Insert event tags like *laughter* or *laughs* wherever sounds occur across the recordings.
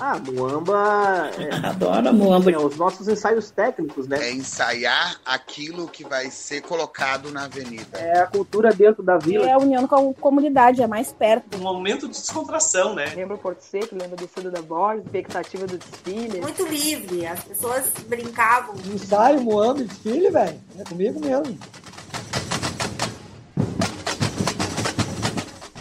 Ah, Muamba. É, *laughs* Adoro Muamba. É, os nossos ensaios técnicos, né? É ensaiar aquilo que vai ser colocado na avenida. É a cultura dentro da vila. É a união com a comunidade, é mais perto. Um momento de descontração, né? Lembra o Porto Seco, lembra do Fundo da Borges, expectativa do desfile. Muito livre, as pessoas brincavam. Ensaio, Muamba, desfile, velho. É comigo mesmo.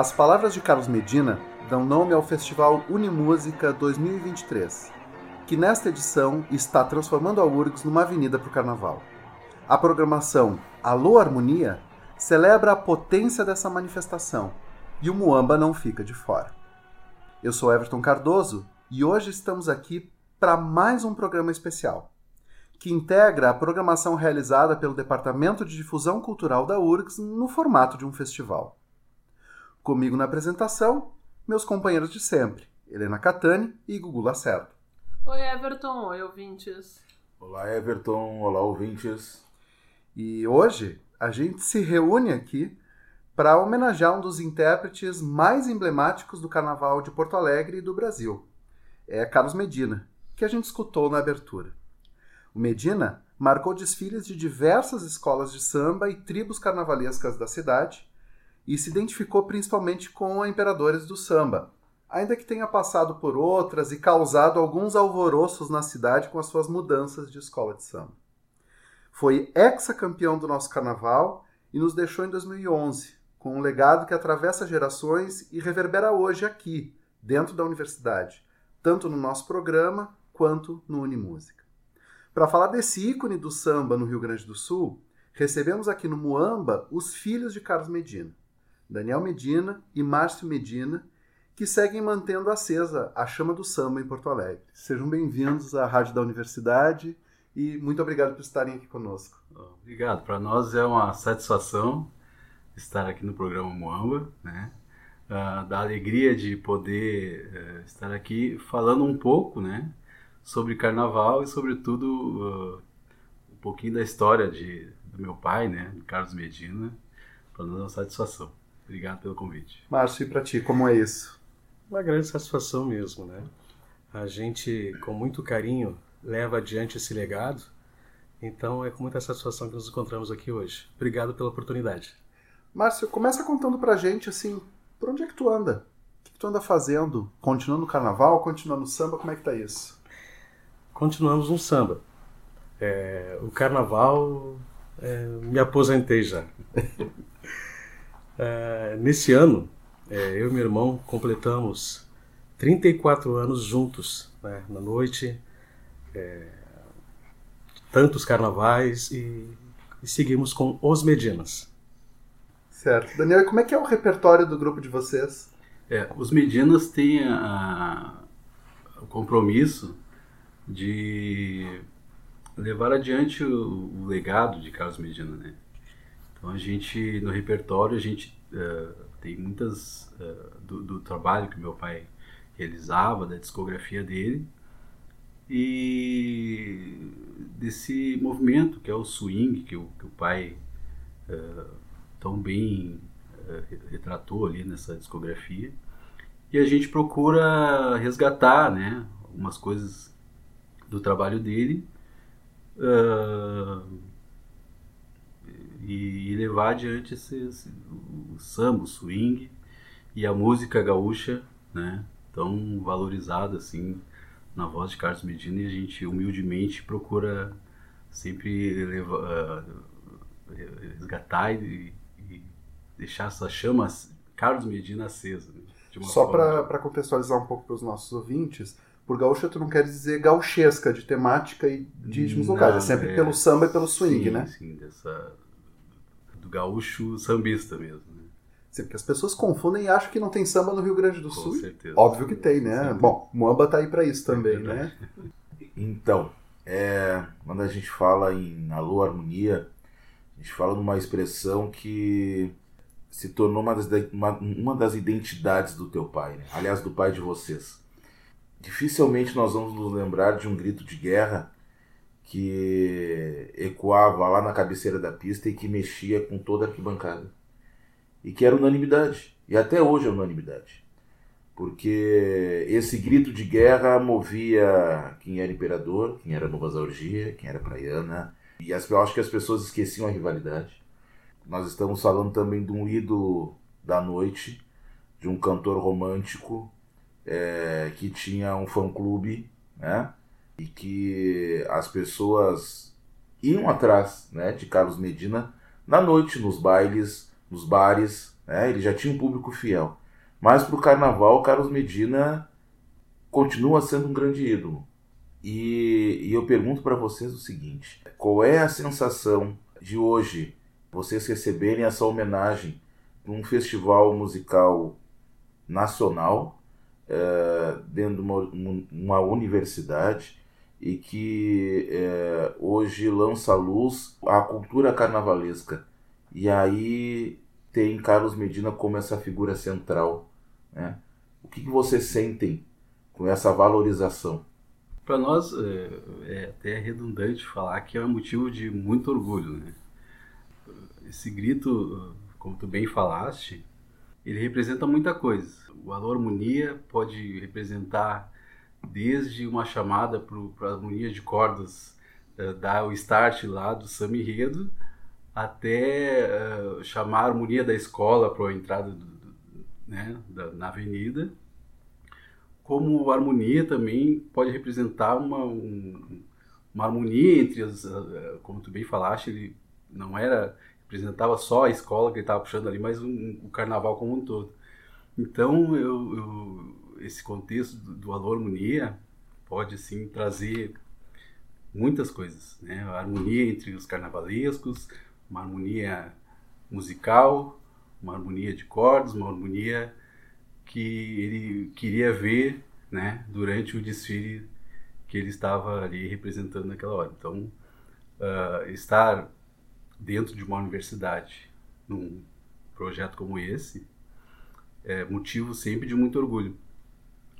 As palavras de Carlos Medina dão nome ao Festival Unimúsica 2023, que nesta edição está transformando a URGS numa avenida para o carnaval. A programação Alô Harmonia celebra a potência dessa manifestação e o Muamba não fica de fora. Eu sou Everton Cardoso e hoje estamos aqui para mais um programa especial, que integra a programação realizada pelo Departamento de Difusão Cultural da URGS no formato de um festival. Comigo na apresentação, meus companheiros de sempre, Helena Catani e Gugu Lacerda. Oi, Everton. Oi, ouvintes. Olá, Everton. Olá, ouvintes. E hoje a gente se reúne aqui para homenagear um dos intérpretes mais emblemáticos do Carnaval de Porto Alegre e do Brasil. É Carlos Medina, que a gente escutou na abertura. O Medina marcou desfiles de diversas escolas de samba e tribos carnavalescas da cidade e se identificou principalmente com a Imperadores do Samba, ainda que tenha passado por outras e causado alguns alvoroços na cidade com as suas mudanças de escola de samba. Foi ex-campeão do nosso carnaval e nos deixou em 2011, com um legado que atravessa gerações e reverbera hoje aqui, dentro da universidade, tanto no nosso programa quanto no Unimúsica. Para falar desse ícone do samba no Rio Grande do Sul, recebemos aqui no Muamba os filhos de Carlos Medina. Daniel Medina e Márcio Medina, que seguem mantendo acesa a chama do samba em Porto Alegre. Sejam bem-vindos à Rádio da Universidade e muito obrigado por estarem aqui conosco. Obrigado. Para nós é uma satisfação estar aqui no programa Moamba, né? Uh, da alegria de poder uh, estar aqui falando um pouco, né, sobre Carnaval e, sobretudo, uh, um pouquinho da história de, do meu pai, né, Carlos Medina. Para nós é uma satisfação. Obrigado pelo convite. Márcio, e para ti, como é isso? Uma grande satisfação mesmo, né? A gente, com muito carinho, leva adiante esse legado. Então é com muita satisfação que nos encontramos aqui hoje. Obrigado pela oportunidade. Márcio, começa contando pra gente, assim, por onde é que tu anda? O que, tu anda fazendo? Continuando no carnaval, continuando no samba, como é que tá isso? Continuamos no samba. É, o carnaval, é, me aposentei já. *laughs* Uh, nesse ano, é, eu e meu irmão completamos 34 anos juntos, né, na noite, é, tantos carnavais e, e, seguimos com os Medinas. Certo. Daniel, como é que é o repertório do grupo de vocês? É, os Medinas têm a, a, o compromisso de levar adiante o, o legado de Carlos Medina, né? Então a gente, no repertório, a gente uh, tem muitas uh, do, do, trabalho que meu pai realizava, da discografia dele, e desse movimento que é o swing, que o, que o pai uh, tão bem retratou ali nessa discografia. E a gente procura resgatar né, algumas coisas do trabalho dele. Uh, e, levar adiante esse, esse, o samba, o swing e a música gaúcha, né, tão valorizada assim na voz de Carlos Medina e a gente humildemente procura sempre levar, uh, resgatar e, e, deixar essa chama Carlos Medina acesa. Né, Só para contextualizar um pouco para os nossos ouvintes, por gaúcha tu não quer dizer gauchesca de temática e de ritmos locais, é sempre é, pelo samba e pelo swing, sim, né? Sim, dessa, gaúcho sambista mesmo. Né? Sim, porque as pessoas confundem e acham que não tem samba no Rio Grande do Com Sul. certeza. Óbvio que tem, né? certeza. Bom, Moamba tá aí pra isso também, né? Então, é, quando a gente fala em alô harmonia, a gente fala numa expressão que se tornou uma das, uma, uma das identidades do teu pai, né? aliás, do pai de vocês. Dificilmente nós vamos nos lembrar de um grito de guerra que ecoava lá na cabeceira da pista e que mexia com toda a arquibancada. E que era unanimidade. E até hoje é unanimidade. Porque esse grito de guerra movia quem era imperador, quem era Nova Zaurgia, quem era praiana. E as, eu acho que as pessoas esqueciam a rivalidade. Nós estamos falando também de um ídolo da noite, de um cantor romântico é, que tinha um fã-clube, né? E que as pessoas iam atrás né, de Carlos Medina na noite, nos bailes, nos bares. Né? Ele já tinha um público fiel. Mas para o carnaval, Carlos Medina continua sendo um grande ídolo. E, e eu pergunto para vocês o seguinte: qual é a sensação de hoje vocês receberem essa homenagem num festival musical nacional, é, dentro de uma, uma universidade, e que é, hoje lança à luz a cultura carnavalesca. E aí tem Carlos Medina como essa figura central. Né? O que, que vocês sentem com essa valorização? Para nós é, é até redundante falar que é um motivo de muito orgulho. Né? Esse grito, como tu bem falaste, ele representa muita coisa. O Alô Harmonia pode representar desde uma chamada para a harmonia de cordas, uh, dar o start lá do samba enredo, até uh, chamar a harmonia da escola para a entrada do, do, né, da, na avenida. Como a harmonia também pode representar uma, um, uma harmonia entre as, uh, como tu bem falaste, ele não era representava só a escola que ele estava puxando ali, mas um, o carnaval como um todo. Então, eu, eu esse contexto do, do harmonia pode sim trazer muitas coisas, né? A harmonia entre os carnavalescos, uma harmonia musical, uma harmonia de cordas, uma harmonia que ele queria ver, né? Durante o desfile que ele estava ali representando naquela hora. Então, uh, estar dentro de uma universidade num projeto como esse é motivo sempre de muito orgulho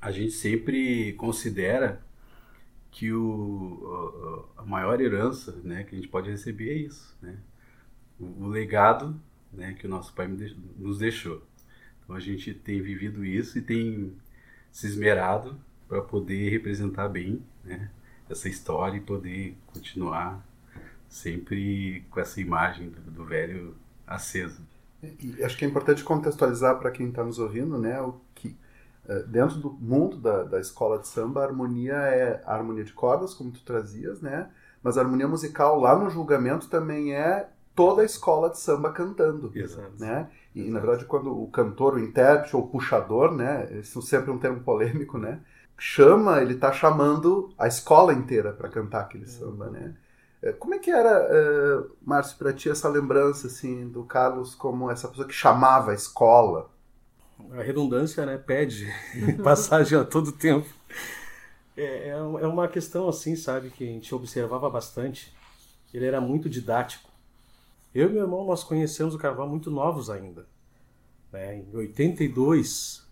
a gente sempre considera que o, a maior herança né, que a gente pode receber é isso, né? o, o legado né, que o nosso pai nos deixou. Então a gente tem vivido isso e tem se esmerado para poder representar bem né, essa história e poder continuar sempre com essa imagem do, do velho acesa. E acho que é importante contextualizar para quem está nos ouvindo, né, o que dentro do mundo da, da escola de samba, a harmonia é a harmonia de cordas, como tu trazias, né? Mas a harmonia musical lá no julgamento também é toda a escola de samba cantando, Exato. né? E Exato. na verdade quando o cantor, o intérprete ou o puxador, né? Isso é sempre um termo polêmico, né? Chama, ele tá chamando a escola inteira para cantar aquele samba, né? Como é que era, uh, Márcio, para ti essa lembrança assim do Carlos como essa pessoa que chamava a escola? A redundância né, pede *laughs* passagem a todo tempo. É, é uma questão assim, sabe, que a gente observava bastante. Ele era muito didático. Eu e meu irmão, nós conhecemos o carnaval muito novos ainda. Né? Em 82,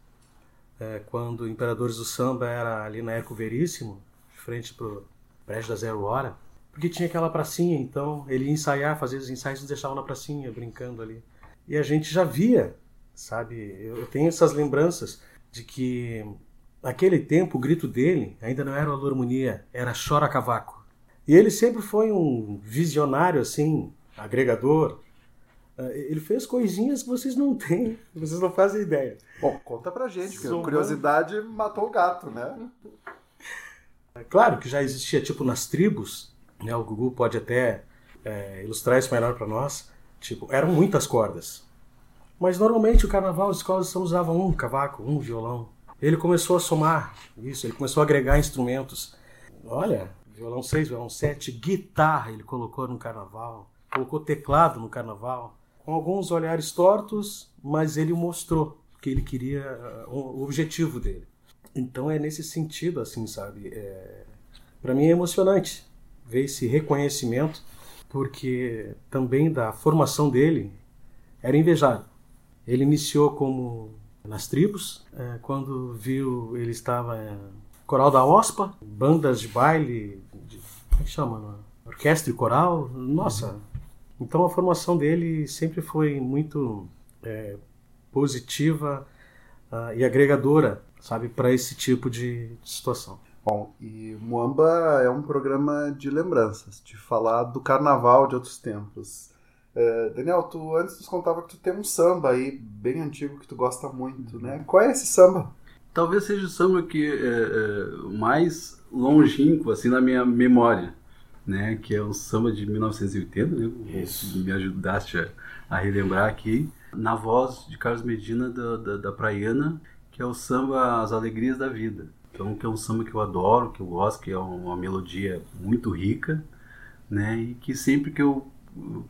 é, quando Imperadores do Samba era ali na Eco Veríssimo, de frente pro prédio da Zero Hora, porque tinha aquela pracinha, então ele ia ensaiar, fazer os ensaios, nos deixava na pracinha, brincando ali. E a gente já via sabe? Eu tenho essas lembranças de que naquele tempo o grito dele ainda não era Alô Harmonia, era Chora Cavaco. E ele sempre foi um visionário assim, agregador. Ele fez coisinhas que vocês não têm, *laughs* vocês não fazem ideia. Bom, conta pra gente, porque a curiosidade matou o gato, né? Claro que já existia, tipo, nas tribos, né? O Gugu pode até é, ilustrar isso melhor para nós. Tipo, eram muitas cordas. Mas normalmente o carnaval, as escolas só usavam um cavaco, um violão. Ele começou a somar isso, ele começou a agregar instrumentos. Olha, violão 6, violão 7, guitarra ele colocou no carnaval, colocou teclado no carnaval. com alguns olhares tortos, mas ele mostrou que ele queria uh, o objetivo dele. Então é nesse sentido, assim, sabe? É, para mim é emocionante ver esse reconhecimento, porque também da formação dele era invejável. Ele iniciou como nas tribos, é, quando viu ele estava é, coral da OSPA, bandas de baile, de, como é que chama? Orquestra e coral, nossa. Uhum. Então a formação dele sempre foi muito é, positiva uh, e agregadora, sabe, para esse tipo de situação. Bom, e Muamba é um programa de lembranças, de falar do carnaval de outros tempos. Uh, Daniel, tu antes nos contava que tu tem um samba aí bem antigo que tu gosta muito, né? Qual é esse samba? Talvez seja o samba que é, é, mais longínquo assim na minha memória, né? Que é o samba de 1980, né? Isso. Me ajudaste a, a relembrar aqui na voz de Carlos Medina da, da, da Praiana, que é o samba As Alegrias da Vida. Então, que é um samba que eu adoro, que eu gosto, que é uma melodia muito rica, né? E que sempre que eu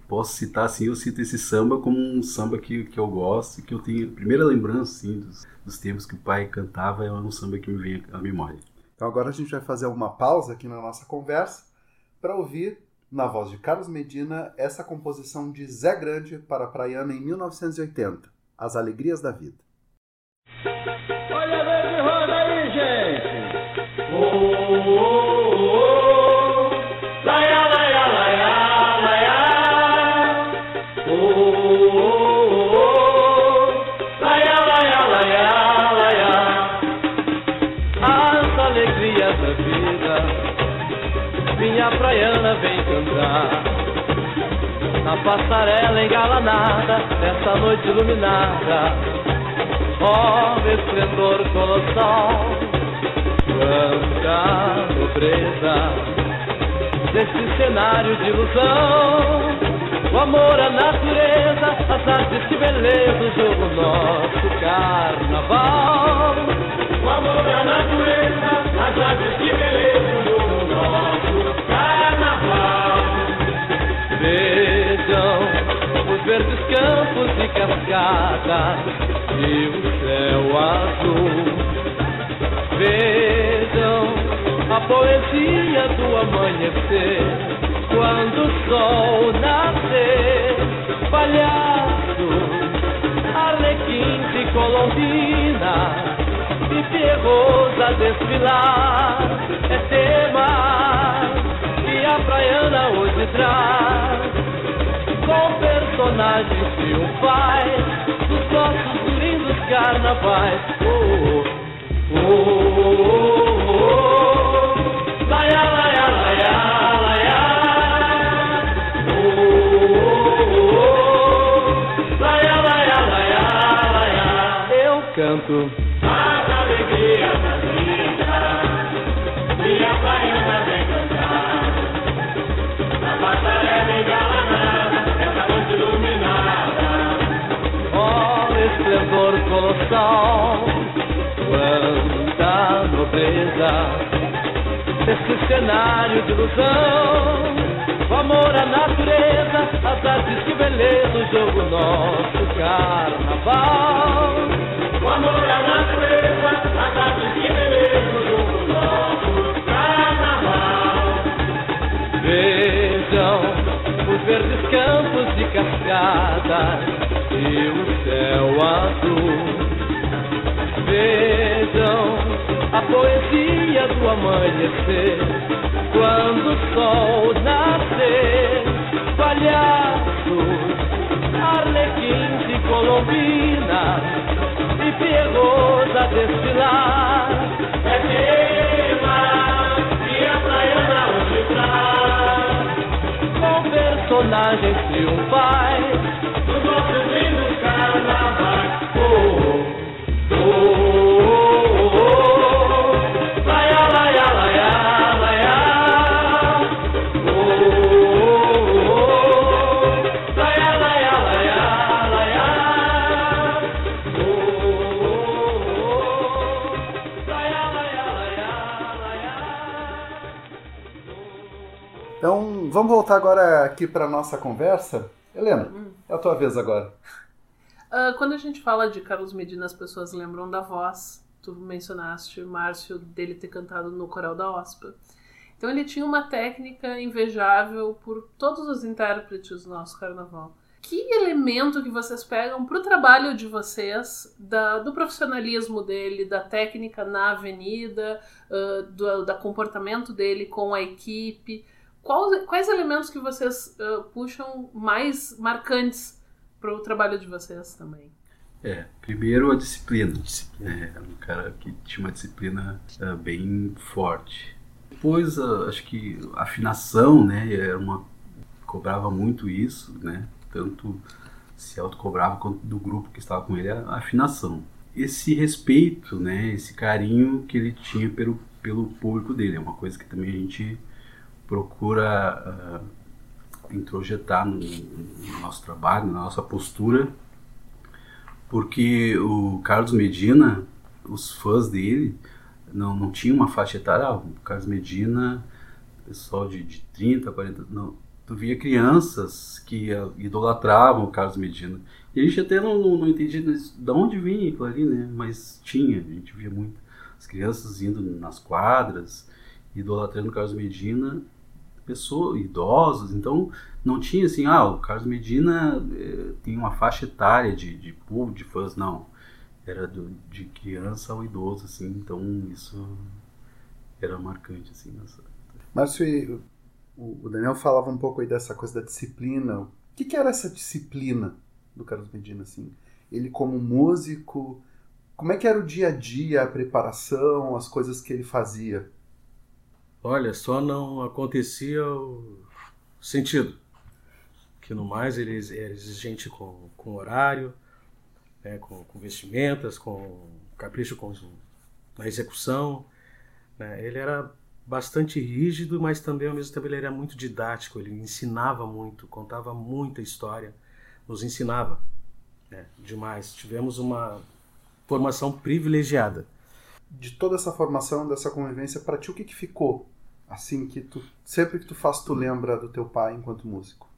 posso citar assim, eu cito esse samba como um samba que, que eu gosto e que eu tenho a primeira lembrança assim, dos, dos tempos que o pai cantava, é um samba que me vem à memória. Então agora a gente vai fazer uma pausa aqui na nossa conversa para ouvir na voz de Carlos Medina, essa composição de Zé Grande para a Praiana em 1980, As Alegrias da Vida. Olha a verde roda aí, gente! Oh, oh, oh, oh. Passarela engalanada, nessa noite iluminada, ó oh, esplendor colossal, quanta nobreza, desse cenário de ilusão. O amor à natureza, as artes que beleza, o jogo nosso carnaval. O amor à natureza, as artes que beleza, verdes campos e cascadas e o céu azul. Vejam a poesia do amanhecer quando o sol nascer. Palhaços, arlequins e colombina e Pierrot a desfilar. É tema que a praiana hoje traz com personagens triunfais dos nossos lindos carnavais. Oh, oh, oh, oh, oh. Laia, laia, laia, laia. Oh, oh, oh. Canto as alegrias da vida. Minha baiana vem cantar. Na engalanada, essa noite iluminada. Oh, esplendor colossal, quanta nobreza. Esse cenário de ilusão, o amor à natureza, as artes que beleza, o jogo nosso carnaval. O amor à natureza, as artes que beleza, o jogo nosso carnaval. Vejam verdes campos de cascadas e o céu azul. Vejam a poesia do amanhecer quando o sol nascer. Palhaços, arlequins e colombinas e Pierrot a desfilar. É tema que a praiana hoje traz com personagens triunfais dos nossos lindos carnavais. Oh, oh, oh, Então, vamos voltar agora aqui para nossa conversa. Helena, É a tua vez agora. Uh, quando a gente fala de Carlos Medina, as pessoas lembram da voz. Tu mencionaste, Márcio, dele ter cantado no coral da OSPA. Então ele tinha uma técnica invejável por todos os intérpretes do nosso carnaval. Que elemento que vocês pegam para o trabalho de vocês, da, do profissionalismo dele, da técnica na avenida, uh, do da comportamento dele com a equipe? Quais, quais elementos que vocês uh, puxam mais marcantes para o trabalho de vocês também? É, primeiro a disciplina. É, um cara que tinha uma disciplina uh, bem forte. Depois, uh, acho que a afinação, né, era uma cobrava muito isso, né? Tanto se autocobrava quanto do grupo que estava com ele, a afinação. Esse respeito, né, esse carinho que ele tinha pelo, pelo público dele, é uma coisa que também a gente procura uh, introjetar no, no nosso trabalho, na nossa postura porque o Carlos Medina, os fãs dele, não, não tinham uma faixa etária. O Carlos Medina, pessoal de, de 30, 40. Não. Tu via crianças que uh, idolatravam o Carlos Medina. E a gente até não, não, não entendia de onde vinha aquilo ali, né? Mas tinha, a gente via muito. As crianças indo nas quadras, idolatrando o Carlos Medina pessoas, idosos, então não tinha assim, ah, o Carlos Medina eh, tem uma faixa etária de, de de fãs, não. Era do, de criança ao idoso, assim, então isso era marcante, assim. Nessa... Márcio, o Daniel falava um pouco aí dessa coisa da disciplina. O que, que era essa disciplina do Carlos Medina, assim? Ele como músico, como é que era o dia a dia, a preparação, as coisas que ele fazia? Olha, só não acontecia o sentido. Que no mais ele era exigente com, com horário, né, com, com, vestimentas, com capricho com, na execução. Né? Ele era bastante rígido, mas também ao mesmo tempo ele era muito didático. Ele ensinava muito, contava muita história, nos ensinava né, demais. Tivemos uma formação privilegiada de toda essa formação, dessa convivência, para ti o que, que ficou? Assim que tu sempre que tu faz tu lembra do teu pai enquanto músico.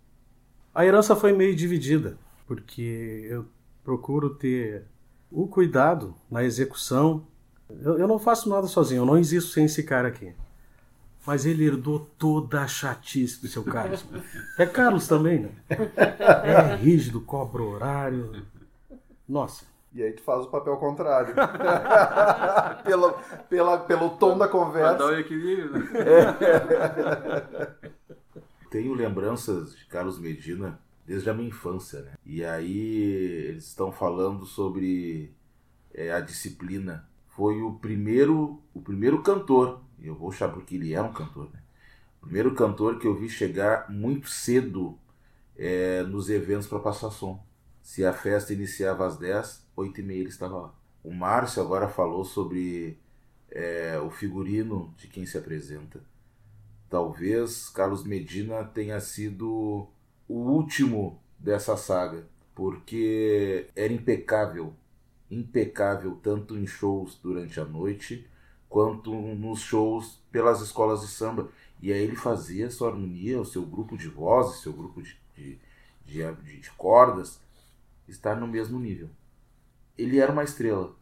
A herança foi meio dividida, porque eu procuro ter o cuidado na execução. Eu, eu não faço nada sozinho, eu não existo sem esse cara aqui. Mas ele herdou toda a chatice do seu Carlos. É Carlos também, né? É rígido, cobra horário. Nossa, e aí tu faz o papel contrário. *laughs* pela, pela, pelo tom da conversa. Pra dar o equilíbrio. Né? É. *laughs* Tenho lembranças de Carlos Medina desde a minha infância, né? E aí eles estão falando sobre é, a disciplina. Foi o primeiro, o primeiro cantor, eu vou achar porque ele é um cantor, né? O primeiro cantor que eu vi chegar muito cedo é, nos eventos para passar som. Se a festa iniciava às 10, 8 e meia ele estava lá. O Márcio agora falou sobre é, o figurino de quem se apresenta. Talvez Carlos Medina tenha sido o último dessa saga, porque era impecável, impecável tanto em shows durante a noite quanto nos shows pelas escolas de samba. E aí ele fazia sua harmonia, o seu grupo de vozes, seu grupo de, de, de, de cordas, estar no mesmo nível ele era uma estrela,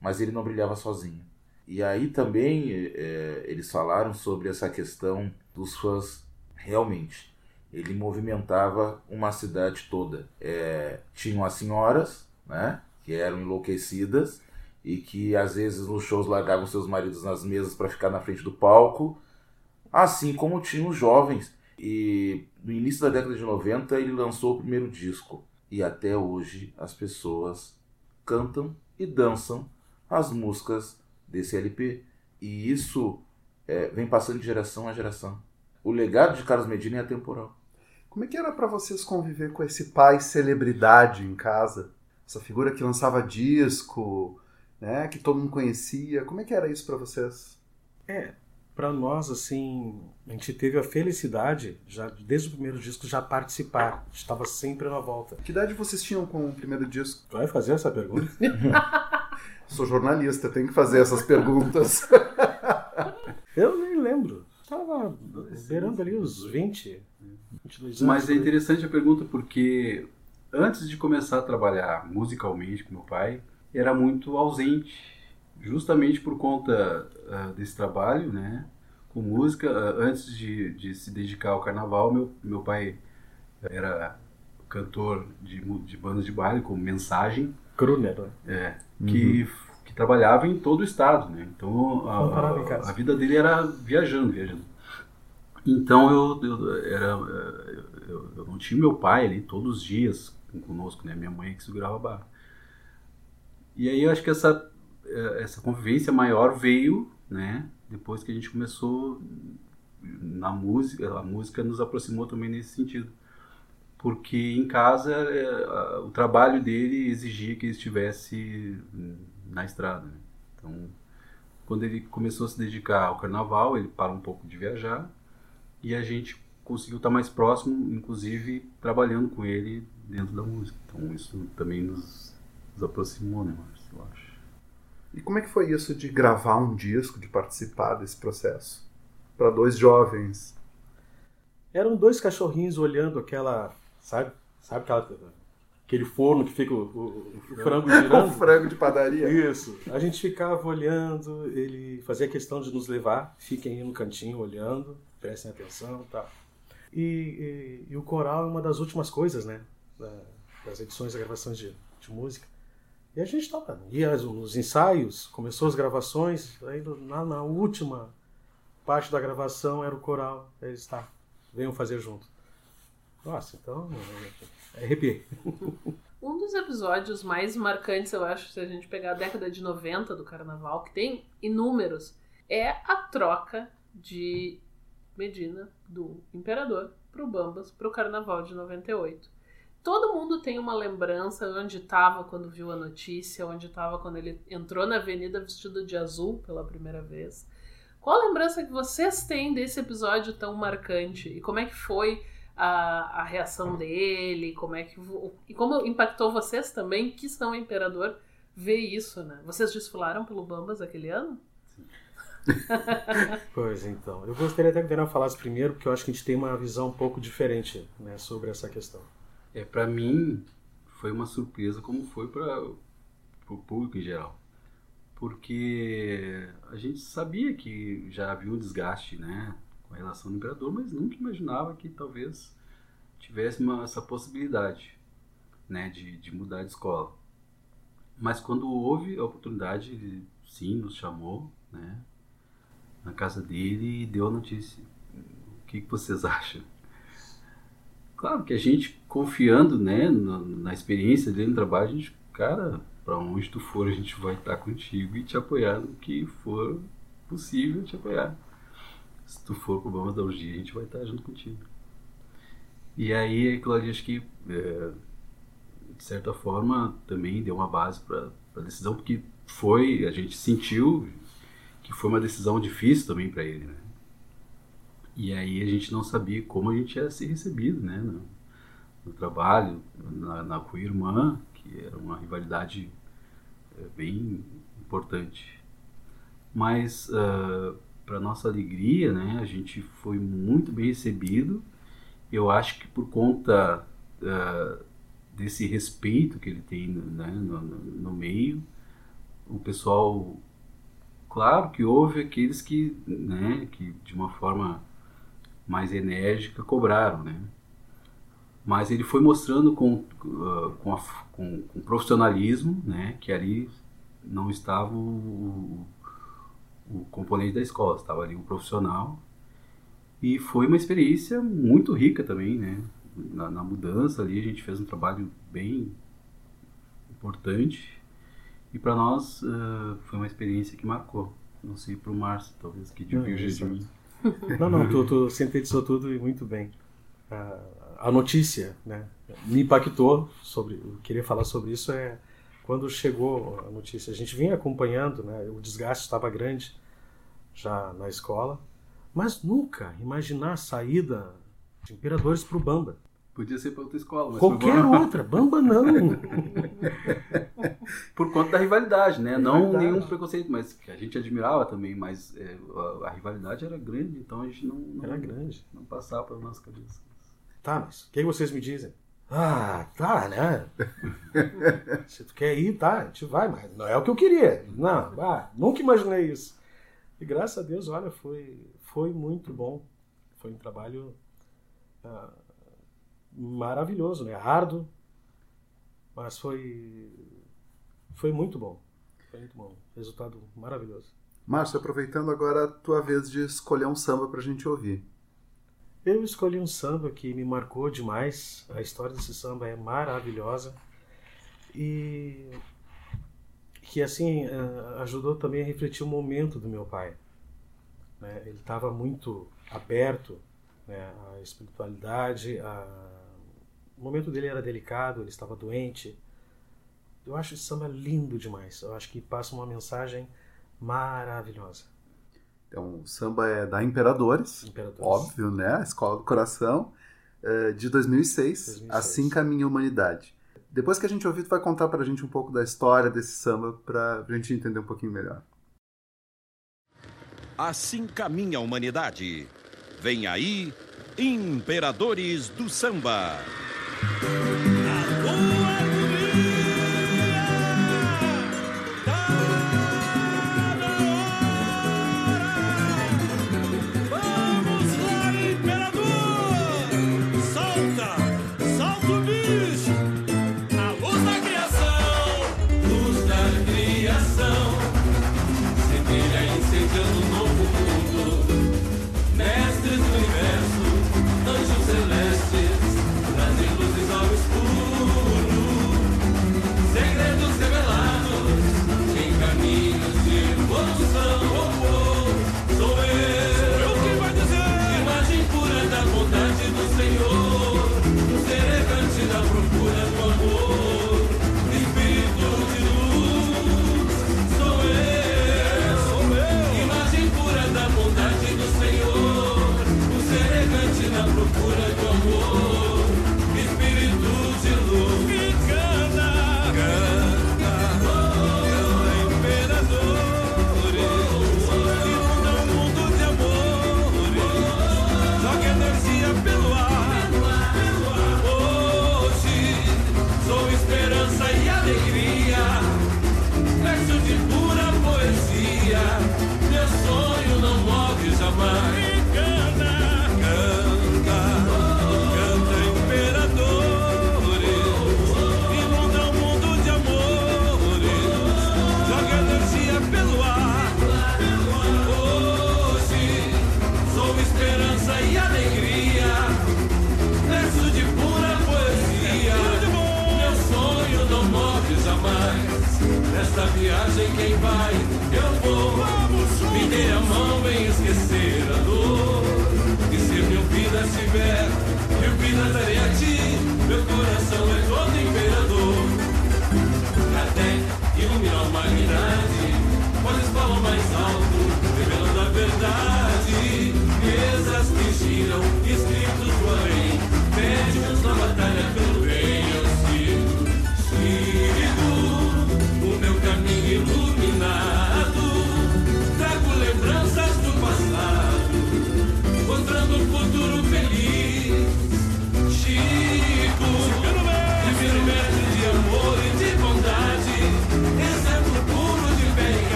mas ele não brilhava sozinho. E aí também é, eles falaram sobre essa questão dos fãs. Realmente, ele movimentava uma cidade toda. É, tinham as senhoras, né, que eram enlouquecidas e que às vezes nos shows largavam seus maridos nas mesas para ficar na frente do palco, assim como tinham os jovens. E no início da década de 90 ele lançou o primeiro disco. E até hoje as pessoas cantam e dançam as músicas desse LP. E isso é, vem passando de geração a geração. O legado de Carlos Medina é atemporal. Como é que era para vocês conviver com esse pai celebridade em casa? Essa figura que lançava disco, né, que todo mundo conhecia. Como é que era isso para vocês? É, para nós, assim, a gente teve a felicidade, já desde o primeiro disco, já participar. Estava sempre na volta. Que idade vocês tinham com o primeiro disco? Vai fazer essa pergunta? *laughs* *laughs* Sou jornalista, tenho que fazer essas perguntas. *laughs* Eu nem lembro. Estava beirando ali os 20, 22 anos. Mas é interessante a pergunta porque antes de começar a trabalhar musicalmente com meu pai, era muito ausente, justamente por conta uh, desse trabalho, né? Com música, uh, antes de, de se dedicar ao carnaval, meu, meu pai era cantor de, de bandas de baile, como Mensagem. Kruner, né? É, que, que trabalhava em todo o estado, né? Então a, a, a vida dele era viajando, viajando. Então eu, eu, era, eu, eu não tinha meu pai ali todos os dias conosco, né? Minha mãe que segurava a barra. E aí eu acho que essa, eh, essa convivência maior veio, né? Depois que a gente começou na música, a música nos aproximou também nesse sentido. Porque em casa a- o trabalho dele exigia que ele estivesse na estrada. né? Então, quando ele começou a se dedicar ao carnaval, ele parou um pouco de viajar e a gente conseguiu estar mais próximo, inclusive trabalhando com ele dentro da música. Então isso também nos, nos aproximou, né, Márcio? Eu acho. E como é que foi isso de gravar um disco, de participar desse processo? Para dois jovens. Eram dois cachorrinhos olhando aquela, sabe? Sabe aquela, aquele forno que fica o, o- o frango *laughs* girando? o frango de padaria. Isso. A gente ficava olhando, ele fazia questão de nos levar, fiquem aí no cantinho olhando, prestem atenção e tal. E, e, e o coral é uma das últimas coisas, né? da- das edições e gravações de, de música. E a gente estava, ia nos ensaios, começou as gravações, aí na, na última parte da gravação era o coral, eles está, venham fazer junto. Nossa, então, é arrepiei. *laughs* Um dos episódios mais marcantes, eu acho, se a gente pegar a década de 90 do carnaval, que tem inúmeros, é a troca de Medina do Imperador pro Bambas pro carnaval de 98. Todo mundo tem uma lembrança onde estava quando viu a notícia, onde estava quando ele entrou na avenida vestido de azul pela primeira vez. Qual a lembrança que vocês têm desse episódio tão marcante? E como é que foi a, a reação dele? Como é que e como impactou vocês também que são imperador ver isso, né? Vocês desfilaram pelo Bambas aquele ano? *laughs* Pois então, eu gostaria até que o Daniel falasse primeiro, porque eu acho que a gente tem uma visão um pouco diferente né, sobre essa questão. É, para mim, foi uma surpresa como foi para o público em geral. Porque a gente sabia que já havia um desgaste né, com relação do imperador, mas nunca imaginava que talvez tivesse uma, essa possibilidade né, de, de mudar de escola. Mas quando houve a oportunidade, ele sim nos chamou né, na casa dele e deu a notícia. O que, que vocês *laughs* acham? Claro que a gente confiando, né, na, na experiência dele no trabalho, a gente, cara, para onde tu for, a gente vai estar contigo e te apoiar no que for possível te apoiar. Se tu for pro Vamos da Urgia, a gente vai estar junto contigo. E aí, ali, acho que, é, de certa forma, também deu uma base para a decisão, porque foi, a gente sentiu que foi uma decisão difícil também para ele, né? E aí a gente não sabia como a gente ia ser recebido, né? No, no trabalho, na, na com a irmã, que era uma rivalidade eh, bem importante. Mas, para nossa alegria, né? A gente foi muito bem recebido. Eu acho que por conta ah, desse respeito que ele tem né, no, no meio, o pessoal claro que houve aqueles que, né, que de uma forma mais enérgica cobraram, né? Mas ele foi mostrando com, uh, com, a, com, com profissionalismo, né, que ali não estava o, o componente da escola, estava ali um profissional. E foi uma experiência muito rica também, né? Na, na mudança ali a gente fez um trabalho bem importante e para nós uh, foi uma experiência que marcou. Não sei para o Márcio, talvez, que diverge de mim. Não, não, tu, tu sintetizou tudo e muito bem. A, a notícia, né, me impactou sobre, eu queria falar sobre isso é quando chegou a notícia. A gente vinha acompanhando, né, o desgaste estava grande já na escola, mas nunca imaginar a saída de imperadores para o Bamba. Podia ser para outra escola, mas Qualquer outra, Bamba não. *laughs* Por conta da rivalidade, né? Não Rivalidade. nenhum preconceito, mas que a gente admirava também, mas é, a, a rivalidade era grande, então a gente não, não Era grande. não passava pela nossa cabeça. Tá, mas o que vocês me dizem? Ah, tá, né? *laughs* Se tu quer ir, tá, a gente vai, mas não é o que eu queria. Não, ah, nunca imaginei isso. E graças a Deus, olha, foi, foi muito bom. Foi um trabalho ah, maravilhoso, né? Árduo, mas foi, foi muito bom. Foi muito bom. Resultado maravilhoso. Márcio, aproveitando agora a tua vez de escolher um samba pra gente ouvir. Eu escolhi um samba que me marcou demais. A história desse samba é maravilhosa. E que assim eh, ajudou também a refletir o momento do meu pai. né? Ele estava muito aberto né, à espiritualidade. A... O momento dele era delicado, ele estava doente. Eu acho esse samba lindo demais. Eu acho que passa uma mensagem maravilhosa. Então, o samba é da Imperadores, Imperadores. óbvio, né? A Escola do Coração, eh, de 2006, 2006. Assim Caminha a Humanidade. Depois que a gente ouvir, tu vai contar pra gente um pouco da história desse samba pra gente entender um pouquinho melhor. Assim caminha a humanidade. Vem aí, Imperadores do Samba.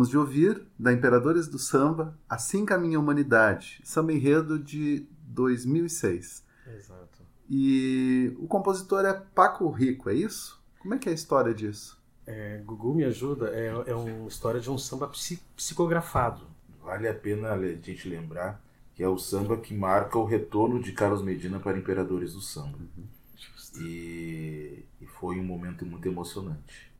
Acabamos de ouvir da Imperadores do Samba, Assim Caminha a Humanidade, samba enredo de 2006. Exato. E o compositor é Paco Rico, é isso? Como é que é a história disso? É, Gugu me ajuda, é, é uma história de um samba psi- psicografado. Vale a pena a gente lembrar que é o samba que marca o retorno de Carlos Medina para Imperadores do Samba. E, e foi um momento muito emocionante.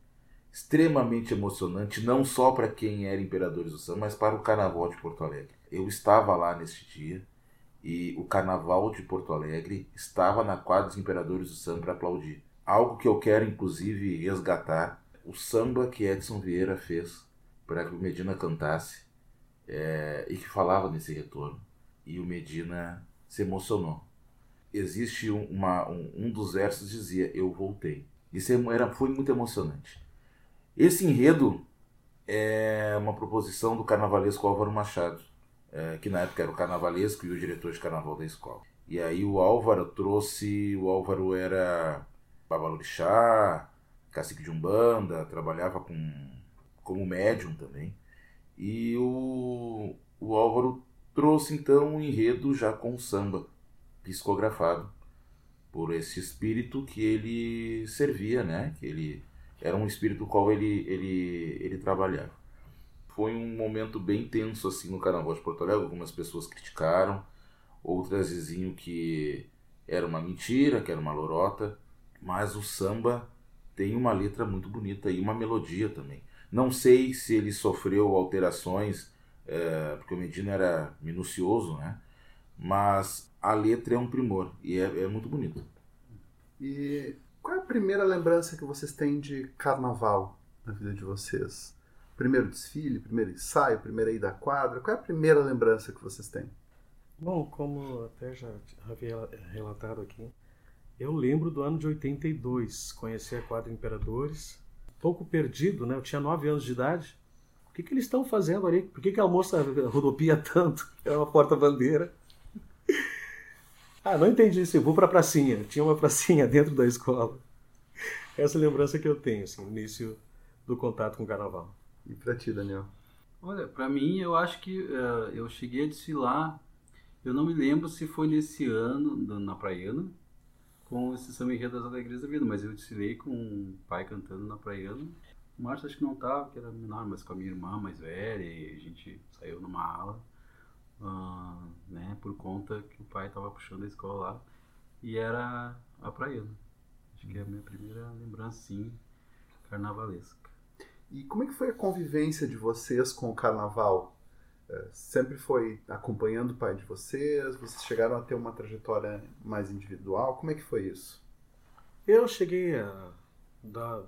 Extremamente emocionante, não só para quem era Imperadores do Samba, mas para o Carnaval de Porto Alegre. Eu estava lá nesse dia e o Carnaval de Porto Alegre estava na quadra dos Imperadores do Samba para aplaudir. Algo que eu quero, inclusive, resgatar: o samba que Edson Vieira fez para que o Medina cantasse é, e que falava nesse retorno. E o Medina se emocionou. Existe um, uma, um, um dos versos dizia: Eu voltei. Isso é- era, foi muito emocionante. Esse enredo é uma proposição do carnavalesco Álvaro Machado, é, que na época era o carnavalesco e o diretor de carnaval da escola. E aí o Álvaro trouxe. O Álvaro era babalorixá, cacique de umbanda, trabalhava com, como médium também. E o, o Álvaro trouxe então um enredo já com samba, psicografado por esse espírito que ele servia, né? Que ele era um espírito qual ele, ele, ele trabalhava. Foi um momento bem tenso assim no Carnaval de Porto Alegre. Algumas pessoas criticaram, outras diziam que era uma mentira, que era uma lorota. Mas o samba tem uma letra muito bonita e uma melodia também. Não sei se ele sofreu alterações, é, porque o Medina era minucioso, né? Mas a letra é um primor e é, é muito bonito. E qual é a primeira lembrança que vocês têm de carnaval na vida de vocês? Primeiro desfile, primeiro ensaio, primeira ida à quadra? Qual é a primeira lembrança que vocês têm? Bom, como até já havia relatado aqui, eu lembro do ano de 82, conheci a quadra Imperadores, pouco perdido, né? Eu tinha 9 anos de idade. O que, que eles estão fazendo ali? Por que, que a moça rodopia tanto? *laughs* É uma porta-bandeira. Ah, não entendi isso. Eu vou pra pracinha. Tinha uma pracinha *laughs* dentro da escola. Essa lembrança que eu tenho, assim, no início do contato com o carnaval. E pra ti, Daniel? Olha, pra mim, eu acho que eh, eu cheguei a desfilar. Eu não me lembro se foi nesse ano, no- na Praiana, com esse samba enredo das alegrias da vida, mas eu desfilei com o pai cantando na Praiana. O Márcio acho que não tava, que era menor, mas com a minha irmã mais velha, e a gente saiu numa ala, ah, né, por conta que o pai tava puxando a escola lá, e era a Praiana. Acho que é a minha primeira lembrança, sim, carnavalesca. E como é que foi a convivência de vocês com o carnaval? É, Sempre foi acompanhando o pai de vocês? Vocês chegaram a ter uma trajetória mais individual? Como é que foi isso? Eu cheguei a dar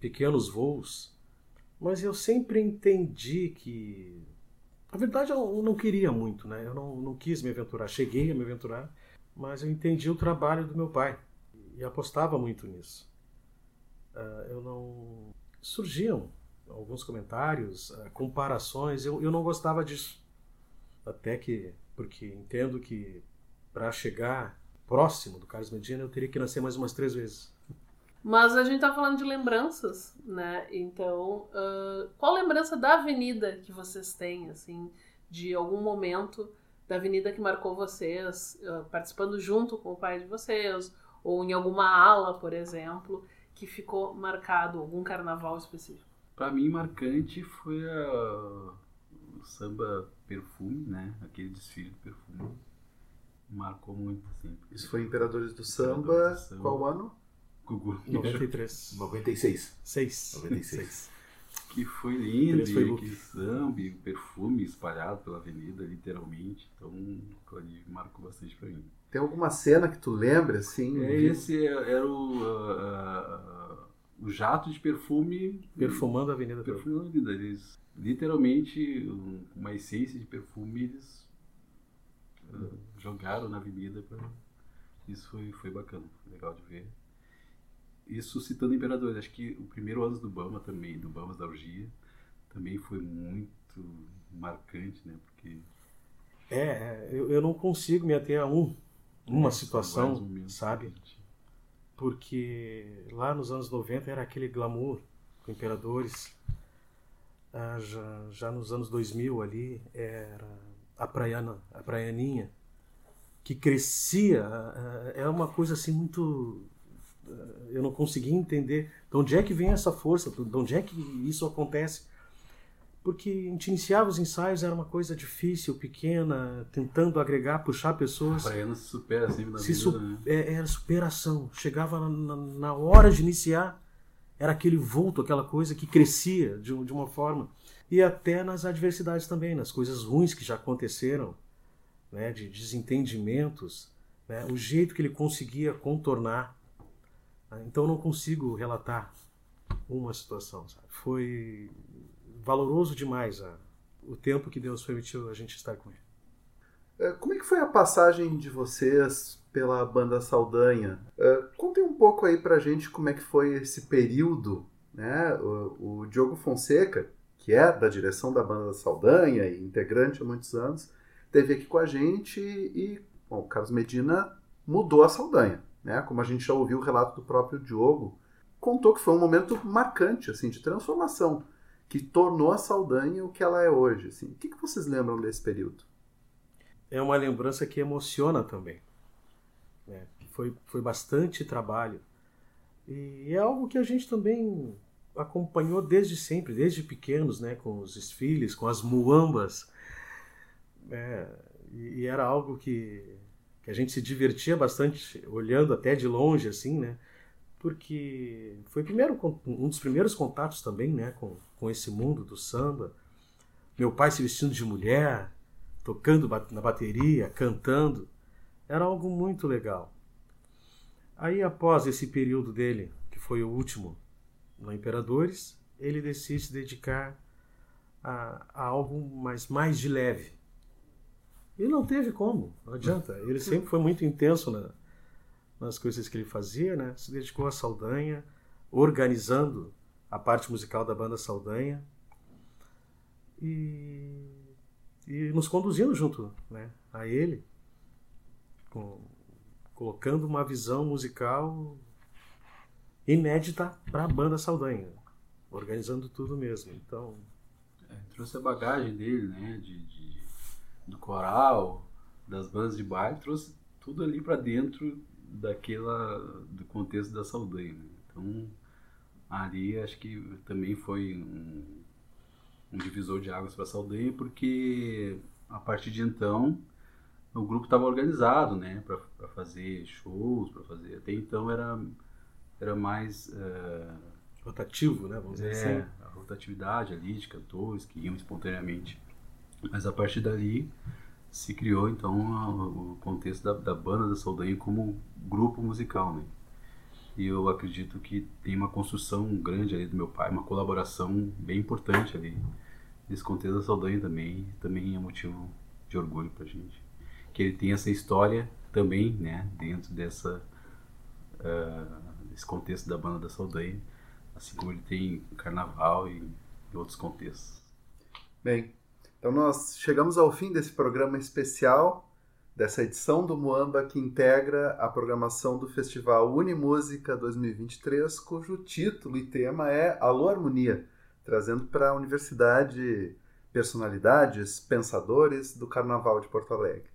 pequenos voos, mas eu sempre entendi que. Na verdade, eu não queria muito, né? Eu não, não quis me aventurar. Cheguei a me aventurar, mas eu entendi o trabalho do meu pai e apostava muito nisso. Ah, eu não. Surgiam alguns comentários, ah, comparações, eu, eu não gostava disso. Até que. Porque entendo que para chegar próximo do Carlos Medina eu teria que nascer mais umas três vezes. Mas a gente tá falando de lembranças, né? Então, ah, qual lembrança da avenida que vocês têm, assim, de algum momento da avenida que marcou vocês, ah, participando junto com o pai de vocês, ou em alguma ala, por exemplo, que ficou marcado, algum carnaval específico? Pra mim, marcante foi a- o samba perfume, né? Aquele desfile de perfume. Marcou muito, assim. Isso foi Imperadores do Samba, Imperadores do Samba. qual ano? Gugu. 93. 96. 6. 96. Que foi lindo, foi e aquele samba, e o perfume espalhado pela avenida, literalmente. Então, aquilo ali marcou bastante pra mim. Tem alguma cena que tu lembra, assim? É, esse era o, o jato de perfume. Perfumando a avenida. Perfumando a avenida. Eles, literalmente, um- uma essência de perfume, eles ah, jogaram na avenida. Pra... Isso foi, foi bacana, foi legal de ver. Isso citando Imperadores, acho que o primeiro ano do Bama também, do Bamas da Orgia, também foi muito marcante, né? Porque É, é, eu, eu não consigo me ater a um, uma situação, sabe? porque lá nos anos 90 era aquele glamour com imperadores. Ah, já, já nos anos 2000 ali era a praiana, a praianinha que crescia, ah, é uma coisa assim muito ah, eu não conseguia entender de onde é que vem essa força, de onde é que isso acontece. Porque a gente iniciava os ensaios, era uma coisa difícil, pequena, tentando agregar, puxar pessoas. Praiana se supera sempre na Se vida, su- né? é, era superação. Chegava na, na- na hora de iniciar, era aquele vulto, aquela coisa que crescia de, de uma forma. E até nas adversidades também, nas coisas ruins que já aconteceram, né, de desentendimentos, né, o jeito que ele conseguia contornar. Né. Então não consigo relatar uma situação. sabe? Foi valoroso demais a- o tempo que Deus permitiu a gente estar com ele. É, Como é que foi a passagem de vocês pela banda Saldanha? É, Contem um pouco aí pra gente como é que foi esse período, né? O, o Diogo Fonseca, que é da direção da banda Saldanha e integrante há muitos anos, esteve aqui com a gente e, bom, o Carlos Medina mudou a Saldanha, né? Como a gente já ouviu o relato do próprio Diogo, contou que foi um momento marcante, assim, de transformação, que tornou a Saldanha o que ela é hoje, assim. O que, que vocês lembram desse período? é uma lembrança que emociona também. né? Foi, foi bastante trabalho. E é algo que a gente também acompanhou desde sempre, desde pequenos, né? com os desfiles, com as muambas. É, e, e era algo que, que a gente se divertia bastante, olhando até de longe, assim, né? Porque foi primeiro, um dos primeiros contatos também né? com, com esse mundo do samba. Meu pai se vestindo de mulher, tocando na bateria, cantando. Era algo muito legal. Aí, após esse período dele, que foi o último no Imperadores, ele decide se dedicar a, a algo mais, mais de leve. E não teve como, não adianta. Ele sempre foi muito intenso na- nas coisas que ele fazia, né? Se dedicou à Saldanha, organizando a parte musical da banda Saldanha e, e nos conduzindo junto né, a ele, com- colocando uma visão musical inédita para a banda Saldanha, organizando tudo mesmo. Então, É, trouxe a bagagem dele, né? De, de- do coral, das bandas de baile, trouxe tudo ali pra dentro daquela do contexto da Saldanha. né? Então, ali acho que também foi um, um divisor de águas para Saldanha, porque a partir de então o grupo estava organizado, né? Para fazer shows, para fazer. Até então era era mais eh, rotativo, né? Vamos dizer é, assim. a rotatividade ali de cantores que iam espontaneamente. Mas a partir dali se criou então a- o contexto da, da banda da Saldanha como grupo musical, né? E eu acredito que tem uma construção grande ali do meu pai, uma colaboração bem importante ali nesse contexto da Saldanha também, também é motivo de orgulho pra gente. Que ele tem essa história também, né, dentro dessa ah, desse contexto da banda da Saldanha, assim como ele tem carnaval e outros contextos. Bem, então nós chegamos ao fim desse programa especial, dessa edição do Muamba que integra a programação do Festival Unimúsica 2023, cujo título e tema é Alô Harmonia, trazendo para a universidade personalidades, pensadores do Carnaval de Porto Alegre.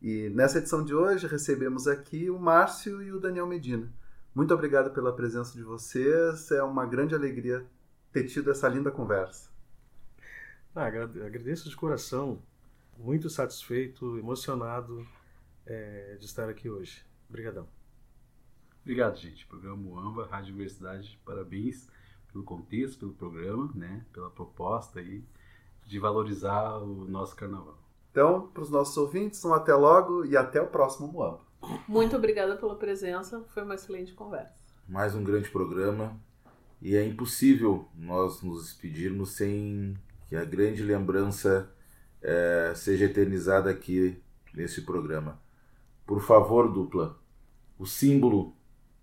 E nessa edição de hoje recebemos aqui o Márcio e o Daniel Medina. Muito obrigado pela presença de vocês, é uma grande alegria ter tido essa linda conversa. Ah, agra- agradeço de coração, muito satisfeito, emocionado eh, de estar aqui hoje. Obrigadão. Obrigado, gente. Programa Muamba, Rádio Universidade, parabéns pelo contexto, pelo programa, né, pela proposta aí de valorizar o nosso carnaval. Então, para os nossos ouvintes, um até logo e até o próximo Muamba. Muito obrigada pela presença, foi uma excelente conversa. mais um grande programa e é impossível nós nos despedirmos sem que a grande lembrança eh, seja eternizada aqui nesse programa. Por favor, dupla, o símbolo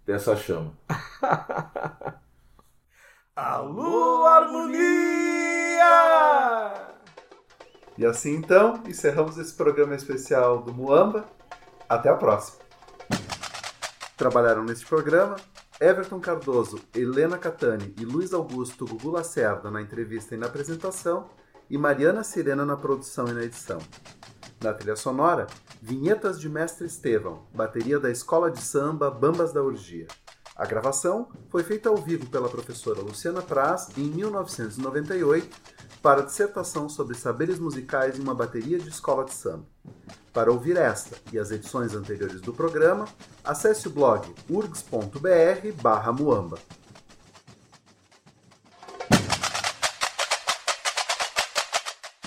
dessa chama. *laughs* Alô, harmonia! E assim então, encerramos esse programa especial do Muamba. Até a próxima. Trabalharam neste programa Everton Cardoso, Helena Catani e Luiz Augusto Gugu Lacerda na entrevista e na apresentação e Mariana Sirena na produção e na edição. Na trilha sonora, vinhetas de Mestre Estevão, bateria da Escola de Samba Bambas da Urgia. A gravação foi feita ao vivo pela professora Luciana Praz em 1998 para dissertação sobre saberes musicais em uma bateria de escola de samba. Para ouvir esta e as edições anteriores do programa, acesse o blog urgs.br/muamba.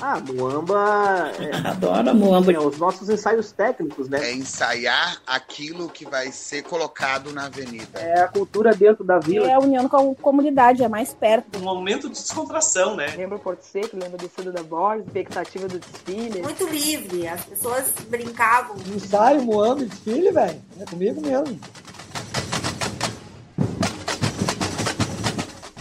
Ah, Muamba. É, Adoro Muamba. é, os nossos ensaios técnicos, né? É ensaiar aquilo que vai ser colocado na avenida. É a cultura dentro da vila. É a união com a comunidade, é mais perto. Um momento de descontração, né? Lembra o Porto Seco, lembra a descida da Borges, expectativa do desfile. Muito livre, as pessoas brincavam. Ensaio, Moamba e desfile, velho. É comigo mesmo.